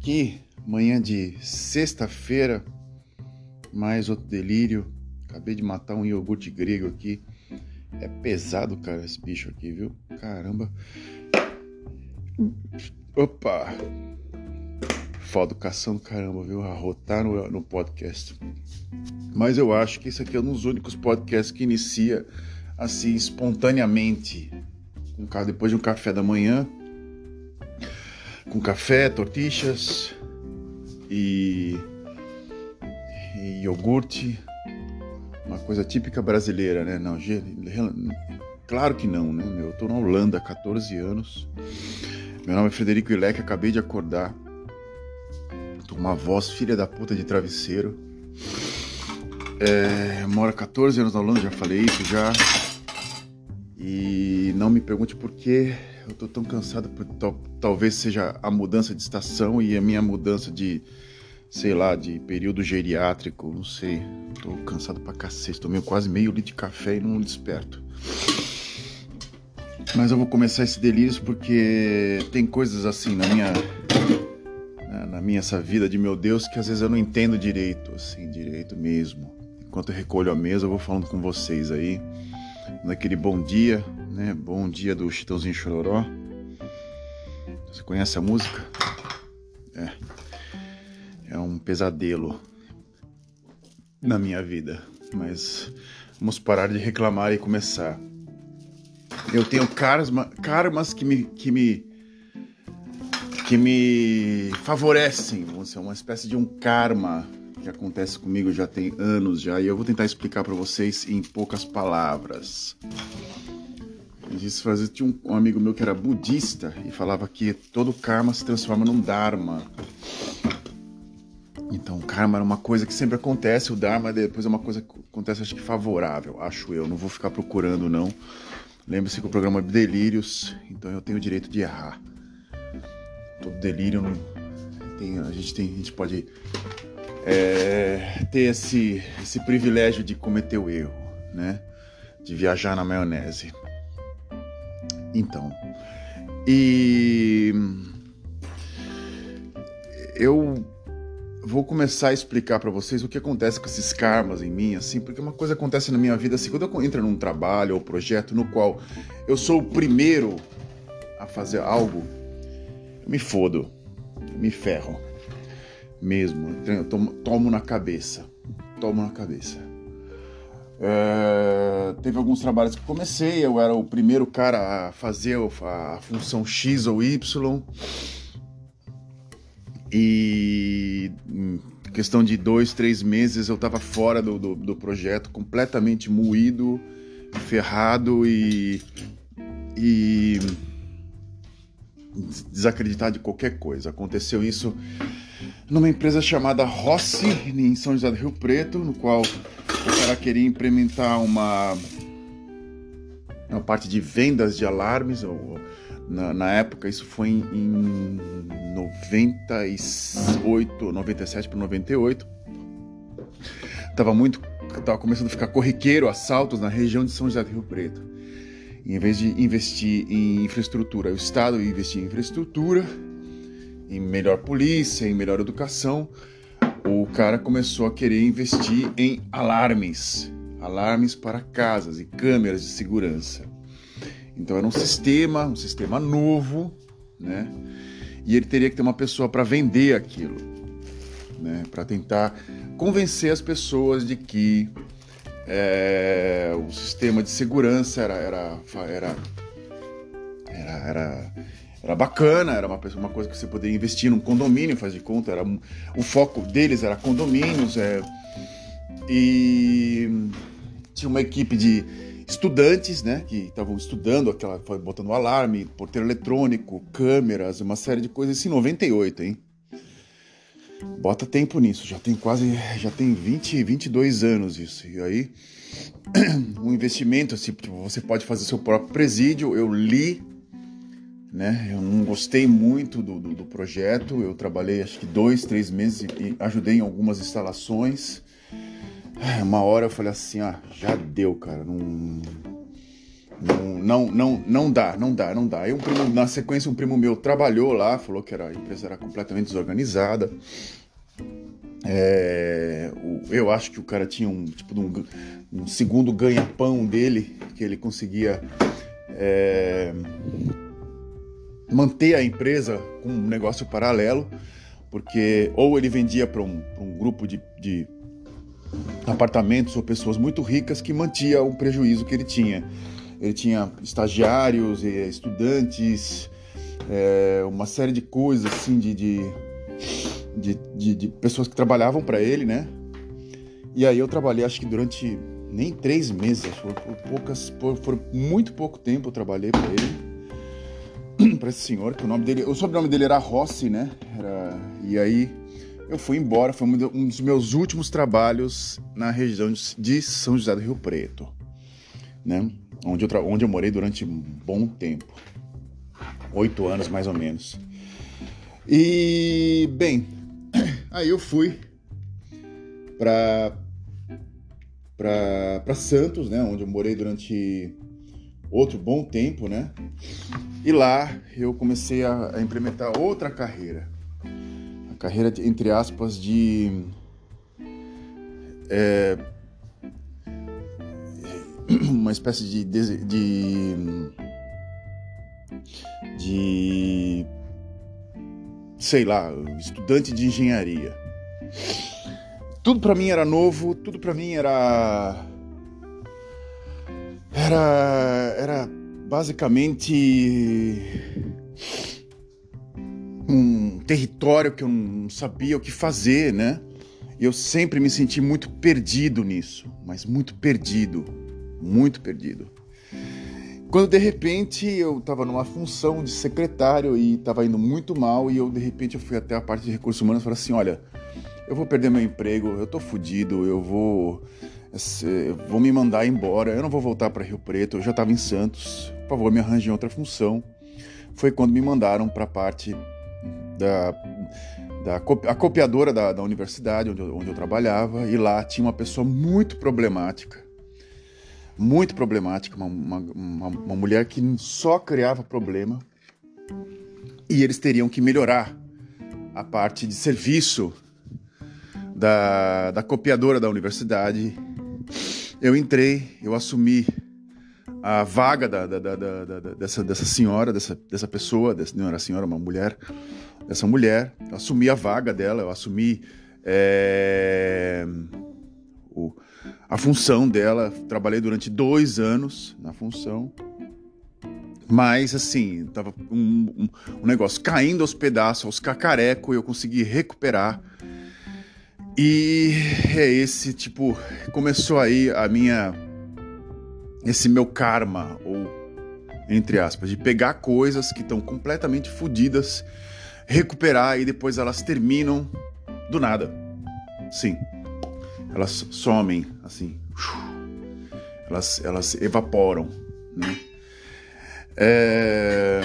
aqui, manhã de sexta-feira, mais outro delírio. Acabei de matar um iogurte grego aqui. É pesado, cara, esse bicho aqui, viu? Caramba. Opa! Foda educação do caramba, viu? Arrotar no, no podcast. Mas eu acho que esse aqui é um dos únicos podcasts que inicia assim espontaneamente. Depois de um café da manhã, com café, tortilhas e, e iogurte, uma coisa típica brasileira, né? Não, claro que não, né? Eu tô na Holanda há 14 anos. Meu nome é Frederico Ilec, acabei de acordar. Tô com uma voz filha da puta de travesseiro. É, moro há 14 anos na Holanda, já falei isso já. Me pergunte por que eu tô tão cansado, por, tal, talvez seja a mudança de estação e a minha mudança de, sei lá, de período geriátrico, não sei. Tô cansado pra cacete, tomei quase meio litro de café e não desperto. Mas eu vou começar esse delírio porque tem coisas assim na minha na minha essa vida de meu Deus que às vezes eu não entendo direito, assim, direito mesmo. Enquanto eu recolho a mesa, eu vou falando com vocês aí, naquele bom dia, né? Bom dia do Chitãozinho Chororó. Você conhece a música? É. É um pesadelo na minha vida, mas vamos parar de reclamar e começar. Eu tenho karma, karmas que me, que me que me favorecem, vamos dizer, uma espécie de um karma que acontece comigo já tem anos já e eu vou tentar explicar para vocês em poucas palavras. Disse fazer tinha um, amigo meu que era budista e falava que todo karma se transforma num dharma. Então, karma era uma coisa que sempre acontece, o dharma depois é uma coisa que acontece acho que favorável, acho eu, não vou ficar procurando não. Lembre-se que o programa é delírios, então eu tenho o direito de errar. Todo delírio não tem, a gente tem, a gente pode é, ter esse, esse privilégio de cometer o erro, né? De viajar na maionese. Então, e eu vou começar a explicar para vocês o que acontece com esses karmas em mim, assim, porque uma coisa acontece na minha vida, assim, quando eu entro num trabalho ou projeto no qual eu sou o primeiro a fazer algo, eu me fodo, me ferro, mesmo, eu tomo, tomo na cabeça, tomo na cabeça. É, teve alguns trabalhos que comecei, eu era o primeiro cara a fazer a função X ou Y. E em questão de dois, três meses eu estava fora do, do, do, projeto, completamente moído, ferrado e, e desacreditado de qualquer coisa. Aconteceu isso numa empresa chamada Rossi, em São José do Rio Preto, no qual o cara queria implementar uma, uma parte de vendas de alarmes. Ou, na, na época, isso foi em, em 98, 97 para 98. Tava muito, tava começando a ficar corriqueiro assaltos na região de São José do Rio Preto. Em vez de investir em infraestrutura, o Estado investir em infraestrutura em melhor polícia, em melhor educação, o cara começou a querer investir em alarmes, alarmes para casas e câmeras de segurança. Então era um sistema, um sistema novo, né? E ele teria que ter uma pessoa para vender aquilo, né? Para tentar convencer as pessoas de que é, o sistema de segurança era era era era, era era bacana, era uma, uma coisa que você poderia investir num condomínio, faz de conta, era o foco deles era condomínios, é, e tinha uma equipe de estudantes, né, que estavam estudando aquela, botando alarme, porteiro eletrônico, câmeras, uma série de coisas, isso em 98, hein? Bota tempo nisso, já tem quase, já tem 20, 22 anos isso, e aí um investimento, assim, tipo, você pode fazer seu próprio presídio, eu li né? Eu não gostei muito do, do, do, projeto. Eu trabalhei acho que dois, três meses e ajudei em algumas instalações. Uma hora eu falei assim, ah, já deu, cara. Não, Não, não, não, não dá, não dá, não dá. Aí um primo, na sequência, um primo meu trabalhou lá, falou que era, a empresa era completamente desorganizada. É, eu acho que o cara tinha um tipo um, um segundo ganha-pão dele, que ele conseguia é, manter a empresa com um negócio paralelo, porque ou ele vendia para um, um, grupo de, de apartamentos ou pessoas muito ricas que mantia o prejuízo que ele tinha. Ele tinha estagiários, estudantes, é, uma série de coisas assim de, de, de, de, de pessoas que trabalhavam para ele, né? E aí eu trabalhei acho que durante nem três meses, por poucas, por, muito pouco tempo eu trabalhei para ele, para esse senhor, que o nome dele, o sobrenome dele era Rossi, né? Era, e aí eu fui embora, foi um dos meus últimos trabalhos na região de São José do Rio Preto, né? Onde eu, onde eu morei durante um bom tempo, oito anos mais ou menos. E, bem, aí eu fui para para Santos, né, onde eu morei durante outro bom tempo, né? E lá eu comecei a, a implementar outra carreira, a carreira de, entre aspas de é, uma espécie de, de, de, sei lá, estudante de engenharia. Tudo para mim era novo, tudo para mim era era era basicamente um território que eu não sabia o que fazer, né? E eu sempre me senti muito perdido nisso, mas muito perdido, muito perdido. Quando de repente eu estava numa função de secretário e estava indo muito mal e eu de repente eu fui até a parte de recursos humanos e falei assim, olha, eu vou perder meu emprego, eu tô fudido, eu vou vou me mandar embora, eu não vou voltar para Rio Preto, eu já estava em Santos, por favor, me arranje outra função. Foi quando me mandaram para a parte da, da a copiadora da, da universidade onde eu, onde eu trabalhava. E lá tinha uma pessoa muito problemática. Muito problemática, uma, uma, uma, uma mulher que só criava problema. E eles teriam que melhorar a parte de serviço da, da copiadora da universidade. Eu entrei, eu assumi a vaga da, da, da, dessa, dessa senhora, dessa, dessa pessoa, dessa, não era senhora, uma mulher, dessa mulher, eu assumi a vaga dela, eu assumi é, o, a função dela. Trabalhei durante dois anos na função. Mas, assim, tava um, um, um negócio caindo aos pedaços, aos cacarecos, eu consegui recuperar. E é esse, tipo, começou aí a minha. Esse meu karma, ou entre aspas, de pegar coisas que estão completamente fodidas, recuperar e depois elas terminam do nada. Sim elas somem, assim, elas, elas evaporam, né? É...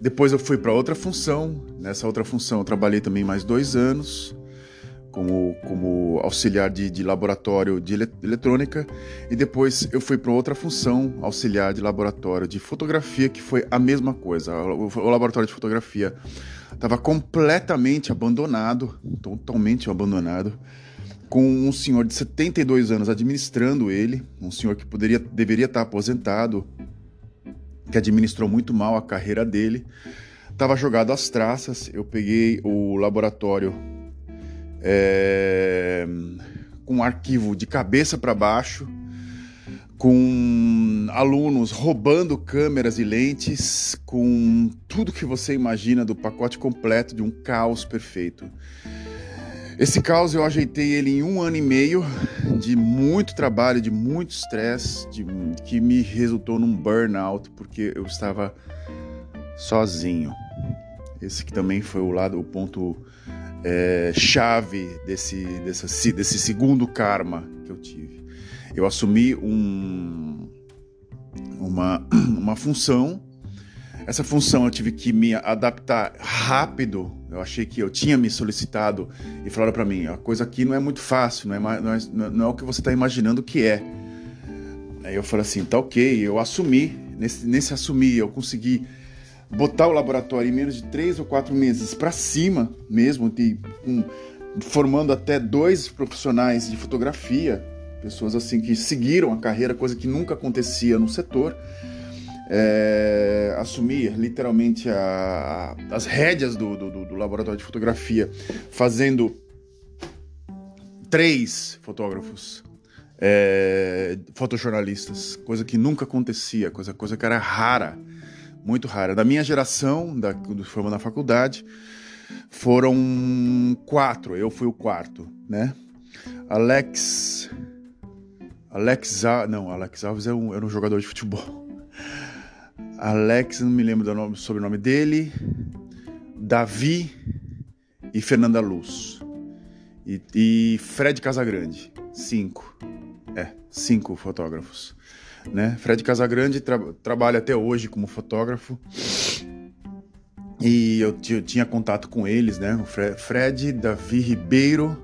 Depois eu fui para outra função. Nessa outra função eu trabalhei também mais dois anos como, como auxiliar de, de laboratório de eletrônica e depois eu fui para outra função, auxiliar de laboratório de fotografia, que foi a mesma coisa. O, o laboratório de fotografia estava completamente abandonado, totalmente abandonado com um senhor de 72 anos administrando ele, um senhor que poderia, deveria estar aposentado, que administrou muito mal a carreira dele. Estava jogado às traças. Eu peguei o laboratório é, com um arquivo de cabeça para baixo, com alunos roubando câmeras e lentes, com tudo que você imagina do pacote completo de um caos perfeito. Esse caos eu ajeitei ele em um ano e meio de muito trabalho, de muito estresse, que me resultou num burnout, porque eu estava sozinho. Esse que também foi o lado, o ponto é, chave desse, desse, desse segundo karma que eu tive. Eu assumi um, uma, uma função essa função eu tive que me adaptar rápido. Eu achei que eu tinha me solicitado e falaram para mim: a coisa aqui não é muito fácil, não é, não é, não é o que você está imaginando que é. Aí eu falei assim, tá ok, eu assumi, nesse, nesse assumir eu consegui botar o laboratório em menos de três ou quatro meses para cima mesmo, de, um, formando até dois profissionais de fotografia, pessoas assim que seguiram a carreira, coisa que nunca acontecia no setor. É, assumir literalmente a, a, as rédeas do, do, do laboratório de fotografia, fazendo três fotógrafos é, fotojornalistas, coisa que nunca acontecia, coisa, coisa que era rara, muito rara. Da minha geração, da, do formando na faculdade, foram quatro, eu fui o quarto, né? Alex. Alex Não, Alex Alves era um, era um jogador de futebol. Alex, não me lembro do nome, sobrenome dele. Davi e Fernanda Luz. E, e Fred Casagrande. Cinco. É, cinco fotógrafos. Né? Fred Casagrande tra trabalha até hoje como fotógrafo. E eu, eu tinha contato com eles, né? O Fre Fred, Davi Ribeiro,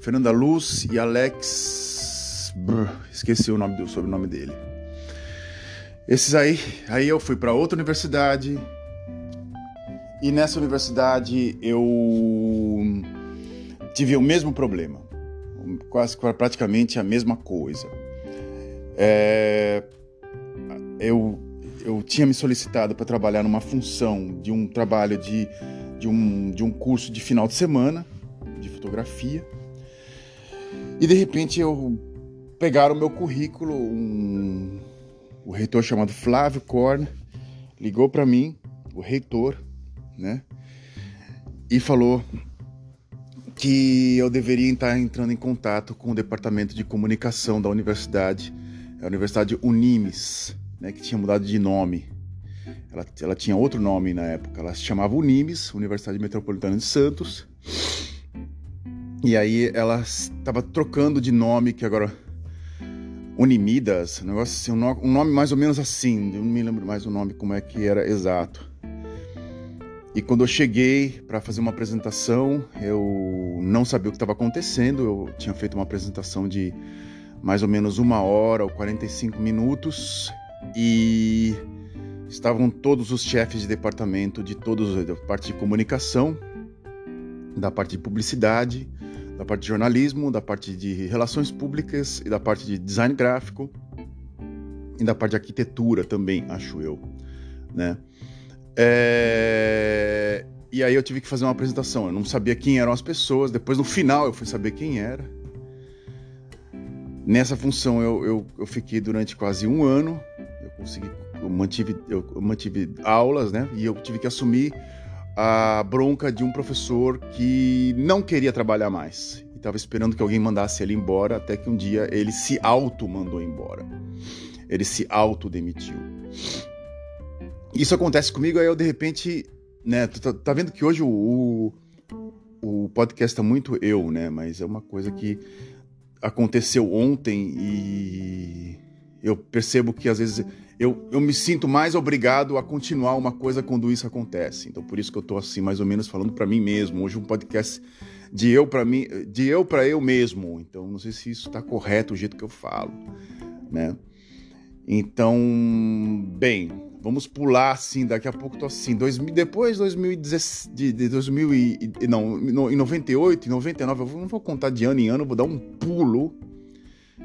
Fernanda Luz e Alex. Brr, esqueci o nome do sobrenome dele. Esses aí, aí eu fui para outra universidade. E nessa universidade eu tive o mesmo problema quase praticamente a mesma coisa. É, eu, eu tinha me solicitado para trabalhar numa função de um trabalho de, de, um, de um curso de final de semana de fotografia e de repente eu pegaram o meu currículo, um, o reitor chamado Flávio Korn ligou para mim, o reitor, né? E falou: que eu deveria estar entrando em contato com o departamento de comunicação da universidade, a Universidade Unimes, né, que tinha mudado de nome. Ela, ela tinha outro nome na época, ela se chamava Unimes, Universidade Metropolitana de Santos. E aí ela estava trocando de nome, que agora Unimidas, um negócio assim, um nome mais ou menos assim, eu não me lembro mais o nome como é que era exato. E quando eu cheguei para fazer uma apresentação, eu não sabia o que estava acontecendo. Eu tinha feito uma apresentação de mais ou menos uma hora ou 45 minutos e estavam todos os chefes de departamento de todos da parte de comunicação, da parte de publicidade, da parte de jornalismo, da parte de relações públicas e da parte de design gráfico e da parte de arquitetura também, acho eu, né? É... E aí eu tive que fazer uma apresentação. Eu não sabia quem eram as pessoas. Depois, no final, eu fui saber quem era. Nessa função, eu, eu, eu fiquei durante quase um ano. Eu consegui, eu mantive, eu, mantive aulas, né? E eu tive que assumir a bronca de um professor que não queria trabalhar mais. E estava esperando que alguém mandasse ele embora, até que um dia ele se auto-mandou embora. Ele se auto-demitiu. Isso acontece comigo, aí eu de repente, né, tá, tá vendo que hoje o, o, o podcast tá muito eu, né, mas é uma coisa que aconteceu ontem e eu percebo que às vezes eu, eu me sinto mais obrigado a continuar uma coisa quando isso acontece. Então por isso que eu tô assim mais ou menos falando para mim mesmo. Hoje um podcast de eu para mim, de eu para eu mesmo. Então não sei se isso está correto o jeito que eu falo, né? Então, bem, Vamos pular assim, daqui a pouco tô assim. Dois, depois 2016, de, de 2000 e, não, no, em 98, em 99, eu não vou contar de ano em ano, vou dar um pulo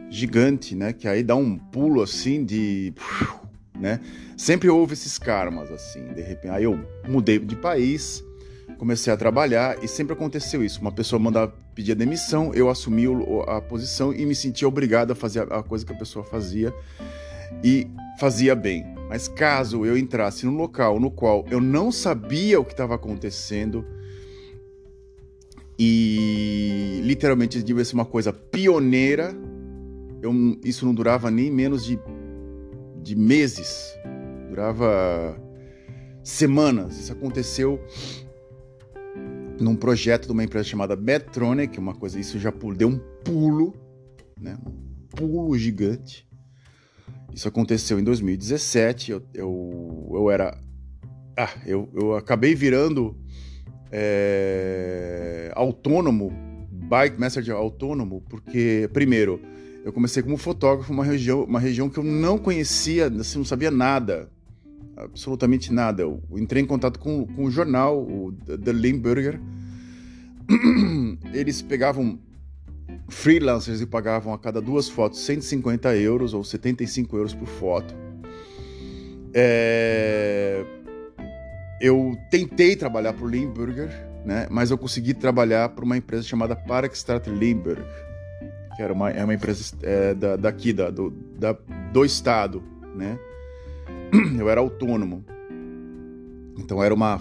gigante, né? Que aí dá um pulo assim de, né? Sempre houve esses karmas assim, de repente. Aí eu mudei de país, comecei a trabalhar e sempre aconteceu isso. Uma pessoa mandava pedir a demissão, eu assumi a posição e me sentia obrigado a fazer a coisa que a pessoa fazia e fazia bem. Mas caso eu entrasse num local no qual eu não sabia o que estava acontecendo e literalmente devia ser uma coisa pioneira, eu, isso não durava nem menos de, de meses, durava semanas. Isso aconteceu num projeto de uma empresa chamada Medtronic, uma coisa, isso já deu um pulo, né? Um pulo gigante. Isso aconteceu em 2017. Eu, eu, eu era. Ah, eu, eu acabei virando é, autônomo, bike messenger autônomo, porque, primeiro, Eu comecei como fotógrafo, uma região, uma região que eu não conhecia, assim, não sabia nada, absolutamente nada. Eu entrei em contato com, com o jornal, o The Limburger. Eles pegavam freelancers e pagavam a cada duas fotos 150 euros ou 75 euros por foto. É... Eu tentei trabalhar para o Limburger, né? mas eu consegui trabalhar para uma empresa chamada Parkstad Limburg, que era uma, é uma empresa é, da, daqui, da, do, da, do estado. Né? Eu era autônomo. Então era uma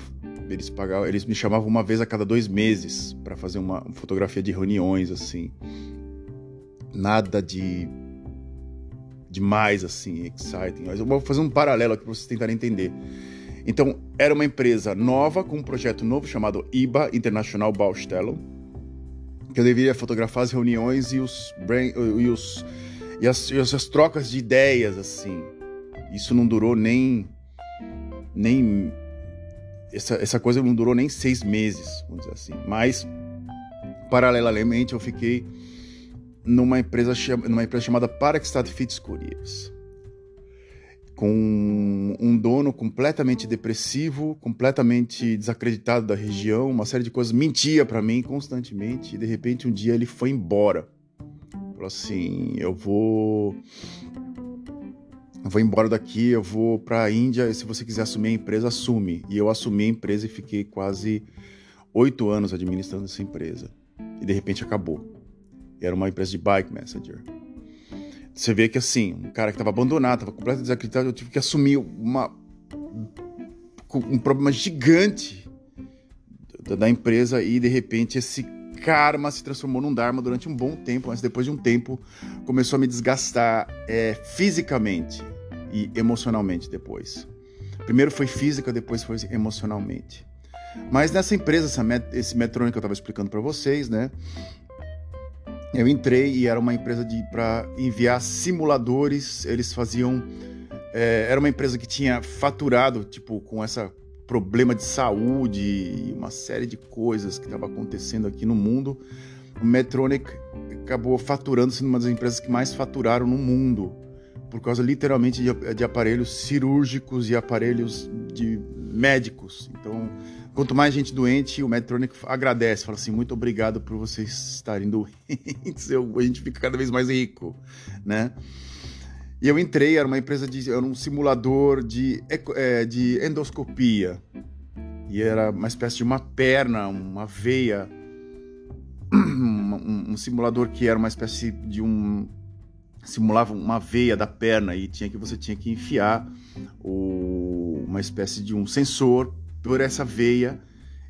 eles pagavam, eles me chamavam uma vez a cada dois meses para fazer uma fotografia de reuniões assim. Nada de demais assim, exciting. Mas eu vou fazer um paralelo aqui para vocês tentarem entender. Então, era uma empresa nova com um projeto novo chamado IBA International Baustellung, que eu deveria fotografar as reuniões e os, brain, e os e as, e as trocas de ideias assim. Isso não durou nem nem essa, essa coisa não durou nem seis meses, vamos dizer assim. Mas, paralelamente, eu fiquei numa empresa, numa empresa chamada Parkstad Fits Couriers, com um dono completamente depressivo, completamente desacreditado da região, uma série de coisas, mentia para mim constantemente, e de repente um dia ele foi embora. Falou assim: eu vou eu vou embora daqui, eu vou para a Índia, e se você quiser assumir a empresa, assume. E eu assumi a empresa e fiquei quase oito anos administrando essa empresa. E de repente acabou. Era uma empresa de bike messenger. Você vê que assim, um cara que estava abandonado, estava completamente desacreditado, eu tive que assumir uma, um problema gigante da empresa e de repente esse karma se transformou num dharma durante um bom tempo, mas depois de um tempo começou a me desgastar é, fisicamente e emocionalmente depois. Primeiro foi física, depois foi emocionalmente. Mas nessa empresa, essa met esse Metrônico que eu estava explicando para vocês, né? Eu entrei e era uma empresa para enviar simuladores. Eles faziam. É, era uma empresa que tinha faturado, tipo, com essa problema de saúde e uma série de coisas que estava acontecendo aqui no mundo. O Medtronic acabou faturando, sendo uma das empresas que mais faturaram no mundo por causa literalmente de, de aparelhos cirúrgicos e aparelhos de médicos. Então, quanto mais gente doente, o Medtronic agradece, fala assim, muito obrigado por vocês estarem doentes, eu, a gente fica cada vez mais rico, né? E eu entrei, era uma empresa de, era um simulador de, é, de endoscopia. E era uma espécie de uma perna, uma veia, um, um simulador que era uma espécie de um simulava uma veia da perna e tinha que você tinha que enfiar o, uma espécie de um sensor por essa veia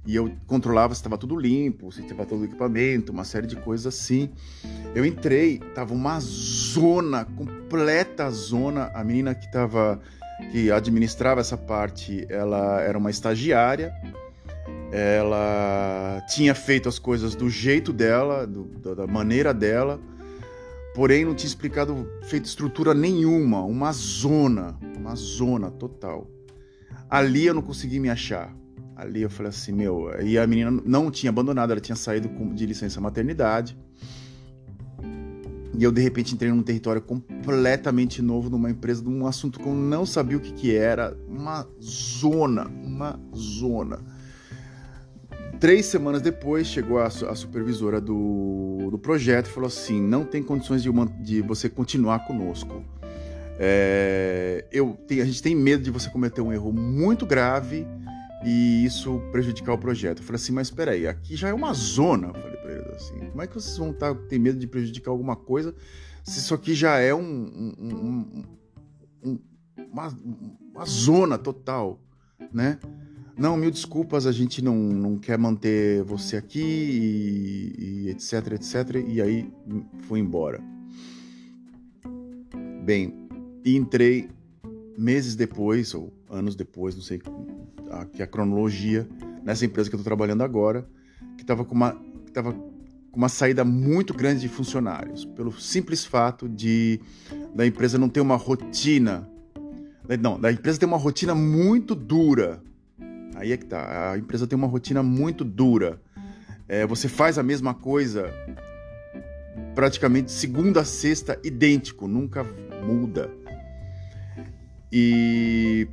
e eu controlava se estava tudo limpo, se estava todo o equipamento, uma série de coisas assim. Eu entrei, tava uma zona, completa zona. A menina que tava que administrava essa parte, ela era uma estagiária. Ela tinha feito as coisas do jeito dela, do, da maneira dela porém não tinha explicado, feito estrutura nenhuma, uma zona, uma zona total. Ali eu não consegui me achar. Ali eu falei assim, meu, e a menina não tinha abandonado, ela tinha saído de licença maternidade. E eu de repente entrei num território completamente novo, numa empresa, num assunto que eu não sabia o que, que era, uma zona, uma zona. Três semanas depois, chegou a, a supervisora do, do projeto e falou assim: não tem condições de, uma, de você continuar conosco. É, eu, tem, a gente tem medo de você cometer um erro muito grave e isso prejudicar o projeto. Eu falei assim, mas espera aí, aqui já é uma zona. Eu falei para eles assim, como é que vocês vão estar tá, ter medo de prejudicar alguma coisa se isso aqui já é um, um, um, uma, uma zona total, né? Não, mil desculpas, a gente não, não quer manter você aqui e, e etc, etc. E aí fui embora. Bem, entrei meses depois, ou anos depois, não sei aqui a cronologia, nessa empresa que eu estou trabalhando agora, que estava com uma, que tava com uma saída muito grande de funcionários, pelo simples fato de da empresa não ter uma rotina. Não, da empresa ter uma rotina muito dura Aí é que tá. A empresa tem uma rotina muito dura. É, você faz a mesma coisa praticamente segunda a sexta idêntico, nunca muda. E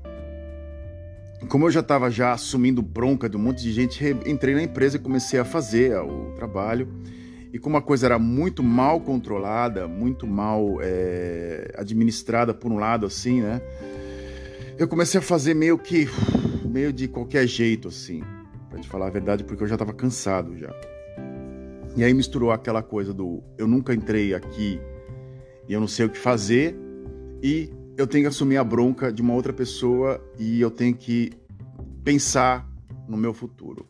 como eu já estava já assumindo bronca de um monte de gente, entrei na empresa e comecei a fazer o trabalho. E como a coisa era muito mal controlada, muito mal é, administrada por um lado, assim, né? Eu comecei a fazer meio que, meio de qualquer jeito, assim, para te falar a verdade, porque eu já estava cansado já. E aí misturou aquela coisa do eu nunca entrei aqui e eu não sei o que fazer e eu tenho que assumir a bronca de uma outra pessoa e eu tenho que pensar no meu futuro.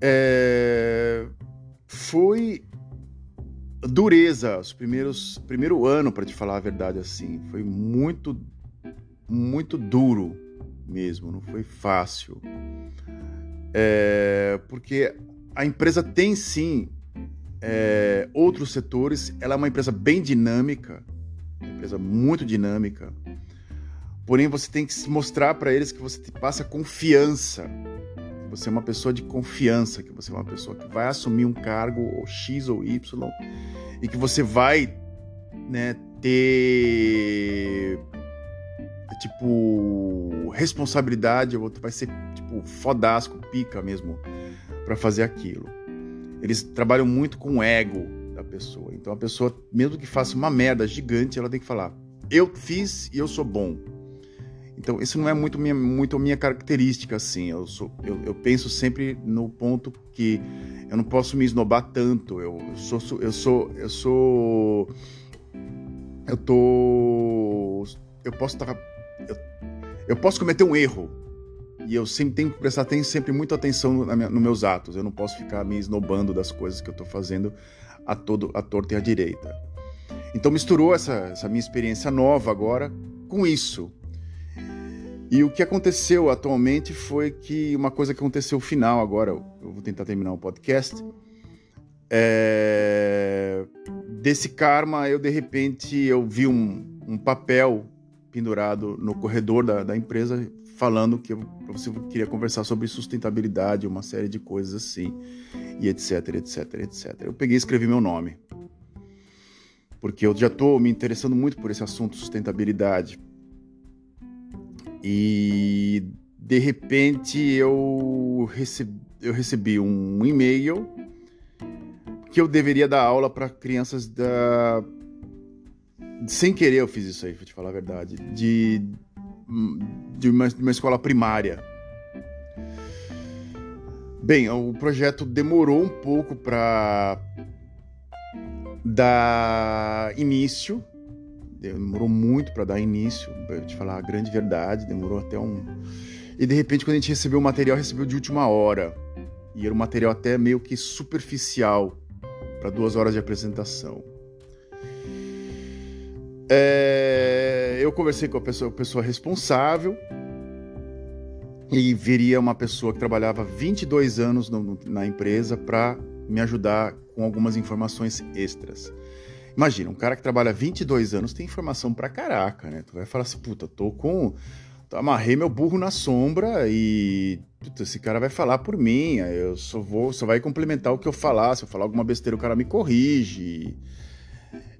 É... Foi dureza, os primeiros primeiro ano para te falar a verdade assim, foi muito muito duro mesmo, não foi fácil. É, porque a empresa tem sim é, outros setores, ela é uma empresa bem dinâmica, uma empresa muito dinâmica. Porém, você tem que mostrar para eles que você passa confiança, que você é uma pessoa de confiança, que você é uma pessoa que vai assumir um cargo ou X ou Y e que você vai né, ter tipo responsabilidade, vai ser tipo fodasco, pica mesmo para fazer aquilo. Eles trabalham muito com o ego da pessoa. Então a pessoa, mesmo que faça uma merda gigante, ela tem que falar: "Eu fiz e eu sou bom". Então isso não é muito minha, muito minha característica assim. Eu sou, eu, eu penso sempre no ponto que eu não posso me esnobar tanto. Eu sou, eu sou, eu sou, eu tô, eu posso estar, eu, eu posso cometer um erro e eu sempre tenho que prestar tenho sempre muita atenção nos no meus atos. Eu não posso ficar me esnobando das coisas que eu estou fazendo a todo a torta e a direita. Então misturou essa, essa minha experiência nova agora com isso. E o que aconteceu atualmente foi que uma coisa que aconteceu final agora, eu vou tentar terminar o podcast. É... Desse karma, eu de repente eu vi um, um papel pendurado no corredor da, da empresa falando que você queria conversar sobre sustentabilidade, uma série de coisas assim, e etc, etc, etc. Eu peguei e escrevi meu nome. Porque eu já estou me interessando muito por esse assunto sustentabilidade. E de repente eu recebi, eu recebi um e-mail que eu deveria dar aula para crianças da sem querer eu fiz isso aí, vou te falar a verdade, de de uma, de uma escola primária. Bem, o projeto demorou um pouco para dar início, demorou muito para dar início, para te falar a grande verdade, demorou até um. E de repente, quando a gente recebeu o material, recebeu de última hora. E era um material até meio que superficial para duas horas de apresentação. É, eu conversei com a pessoa, pessoa responsável e viria uma pessoa que trabalhava 22 anos no, na empresa para me ajudar com algumas informações extras. Imagina, um cara que trabalha 22 anos tem informação pra caraca, né? Tu vai falar assim, puta, tô com. Amarrei meu burro na sombra e. Puta, esse cara vai falar por mim. Eu só vou, só vai complementar o que eu falar. Se eu falar alguma besteira, o cara me corrige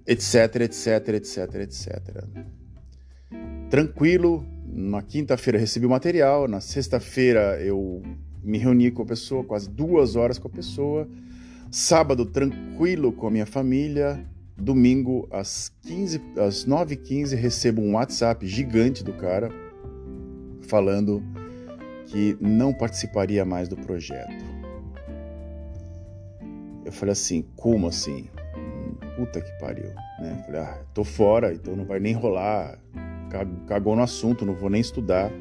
etc, etc, etc, etc. Tranquilo, na quinta-feira recebi o material, na sexta-feira eu me reuni com a pessoa, quase duas horas com a pessoa. Sábado, tranquilo com a minha família. Domingo, às, 15, às 9h15, recebo um WhatsApp gigante do cara falando que não participaria mais do projeto. Eu falei assim: como assim? Puta que pariu, né? Falei, ah, tô fora, então não vai nem rolar. Cagou no assunto, não vou nem estudar.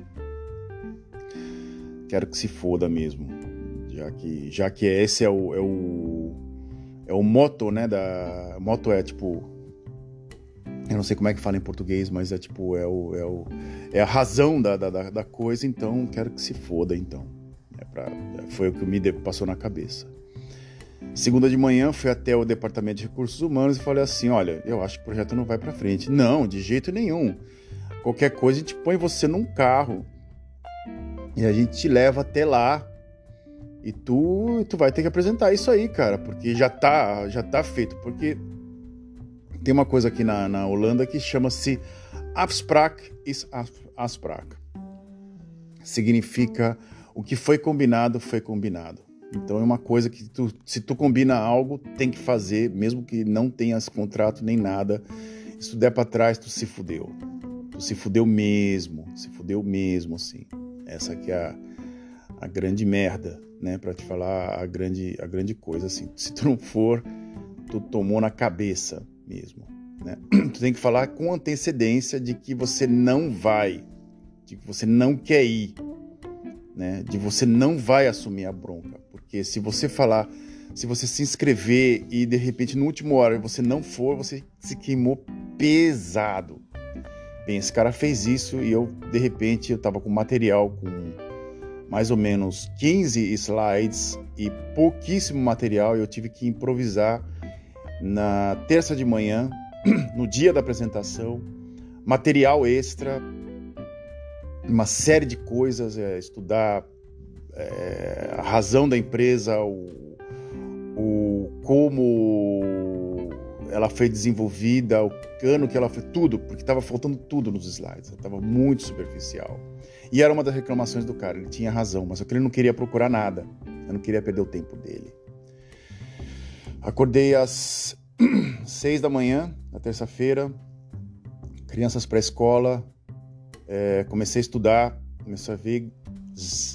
Quero que se foda mesmo. Já que, já que esse é o, é o, é o moto, né? Da, moto é tipo. Eu não sei como é que fala em português, mas é tipo, é, o, é, o, é a razão da, da, da coisa, então quero que se foda, então. É pra, foi o que me passou na cabeça. Segunda de manhã, fui até o Departamento de Recursos Humanos e falei assim: olha, eu acho que o projeto não vai para frente. Não, de jeito nenhum. Qualquer coisa, a gente põe você num carro e a gente te leva até lá E tu, tu vai ter que apresentar isso aí, cara, porque já tá, já tá feito. Porque tem uma coisa aqui na, na Holanda que chama-se Afspraak is Afspraak. Significa o que foi combinado, foi combinado. Então é uma coisa que tu, se tu combina algo, tem que fazer, mesmo que não tenhas contrato nem nada. Se tu der para trás, tu se fudeu. Tu se fudeu mesmo, se fudeu mesmo, assim. Essa aqui é a, a grande merda, né? Para te falar a grande, a grande coisa, assim. Se tu não for, tu tomou na cabeça mesmo, né? Tu tem que falar com antecedência de que você não vai, de que você não quer ir, né? De você não vai assumir a bronca, porque se você falar, se você se inscrever e de repente no último hora você não for, você se queimou pesado. Bem, esse cara fez isso e eu de repente eu tava com material com mais ou menos 15 slides e pouquíssimo material, eu tive que improvisar na terça de manhã, no dia da apresentação, material extra, uma série de coisas, é, estudar é, a razão da empresa, o, o como ela foi desenvolvida, o cano que ela foi, tudo, porque estava faltando tudo nos slides, estava muito superficial. E era uma das reclamações do cara, ele tinha razão, mas só que ele não queria procurar nada, eu não queria perder o tempo dele. Acordei às seis da manhã, na terça-feira, crianças para a escola, é, comecei a estudar, comecei a ver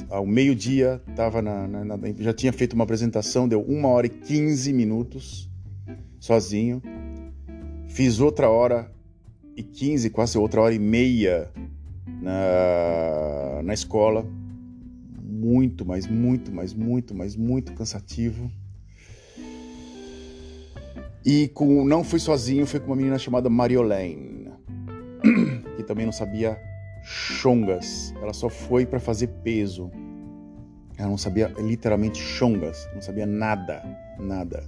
ao meio-dia, tava na, na, na, já tinha feito uma apresentação, deu uma hora e quinze minutos sozinho. Fiz outra hora e quinze, quase outra hora e meia na, na escola. Muito, mas muito, mas muito, mas muito cansativo. E com, não fui sozinho, fui com uma menina chamada Mariolene, que também não sabia chongas. Ela só foi para fazer peso. Ela não sabia literalmente chongas, não sabia nada, nada.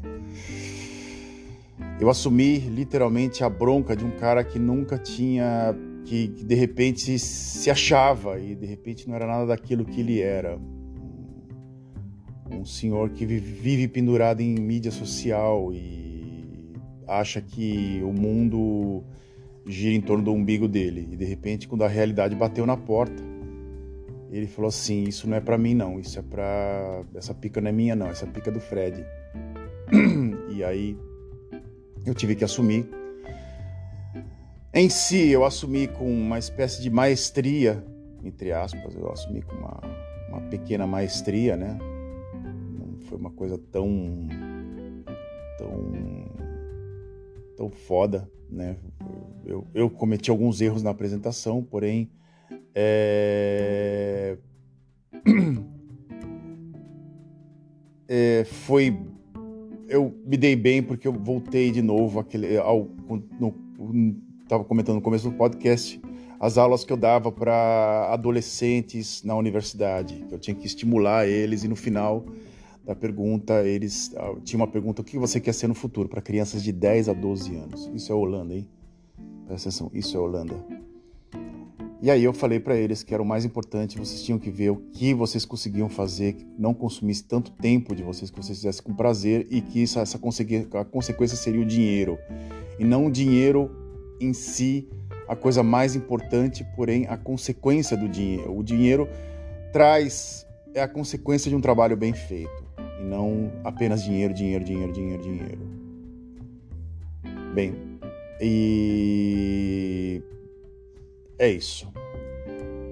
Eu assumi literalmente a bronca de um cara que nunca tinha, que, que de repente se achava e de repente não era nada daquilo que ele era. Um senhor que vive pendurado em mídia social e acha que o mundo gira em torno do umbigo dele. E de repente, quando a realidade bateu na porta, ele falou assim: Isso não é para mim, não. Isso é pra. Essa pica não é minha, não. Essa pica é do Fred. e aí eu tive que assumir. Em si, eu assumi com uma espécie de maestria, entre aspas, eu assumi com uma, uma pequena maestria, né? Não foi uma coisa tão. tão. tão foda, né? Eu, eu cometi alguns erros na apresentação, porém. É... É, foi eu me dei bem porque eu voltei de novo aquele ao no, tava comentando no começo do podcast as aulas que eu dava para adolescentes na universidade eu tinha que estimular eles e no final da pergunta, eles ah, tinha uma pergunta: o que você quer ser no futuro para crianças de 10 a 12 anos? Isso é Holanda, hein? Presta atenção, isso é Holanda. E aí eu falei para eles que era o mais importante, vocês tinham que ver o que vocês conseguiam fazer, que não consumisse tanto tempo de vocês, que vocês fizessem com prazer e que isso, essa a consequência seria o dinheiro. E não o dinheiro em si, a coisa mais importante, porém a consequência do dinheiro. O dinheiro traz é a consequência de um trabalho bem feito e não apenas dinheiro, dinheiro, dinheiro, dinheiro, dinheiro. Bem, e é isso.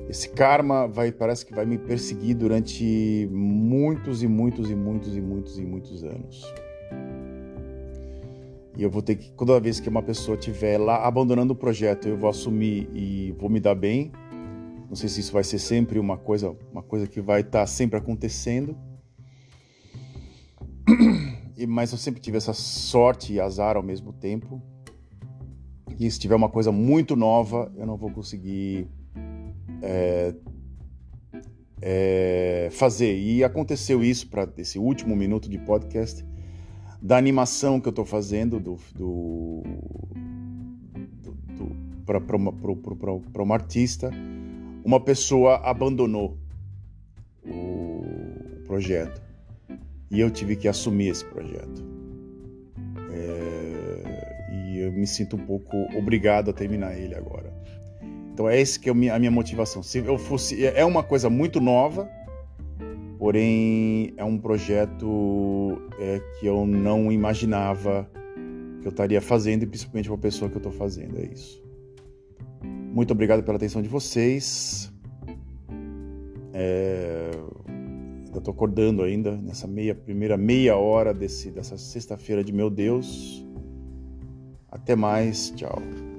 Esse karma vai parece que vai me perseguir durante muitos e muitos e muitos e muitos e muitos anos. E eu vou ter que, toda vez que uma pessoa estiver lá abandonando o projeto, eu vou assumir e vou me dar bem. Não sei se isso vai ser sempre uma coisa, uma coisa que vai estar tá sempre acontecendo mas eu sempre tive essa sorte e azar ao mesmo tempo. E se tiver uma coisa muito nova, eu não vou conseguir é, é, fazer. E aconteceu isso para esse último minuto de podcast da animação que eu estou fazendo do, do, do, do para uma artista. Uma pessoa abandonou o projeto e eu tive que assumir esse projeto. É, eu me sinto um pouco obrigado a terminar ele agora. Então é esse que é a minha motivação. Se eu fosse, é uma coisa muito nova, porém é um projeto é, que eu não imaginava que eu estaria fazendo e principalmente para a pessoa que eu estou fazendo. É isso. Muito obrigado pela atenção de vocês. É... Ainda estou acordando ainda nessa meia, primeira meia hora desse, dessa sexta-feira de meu Deus. Até mais, tchau.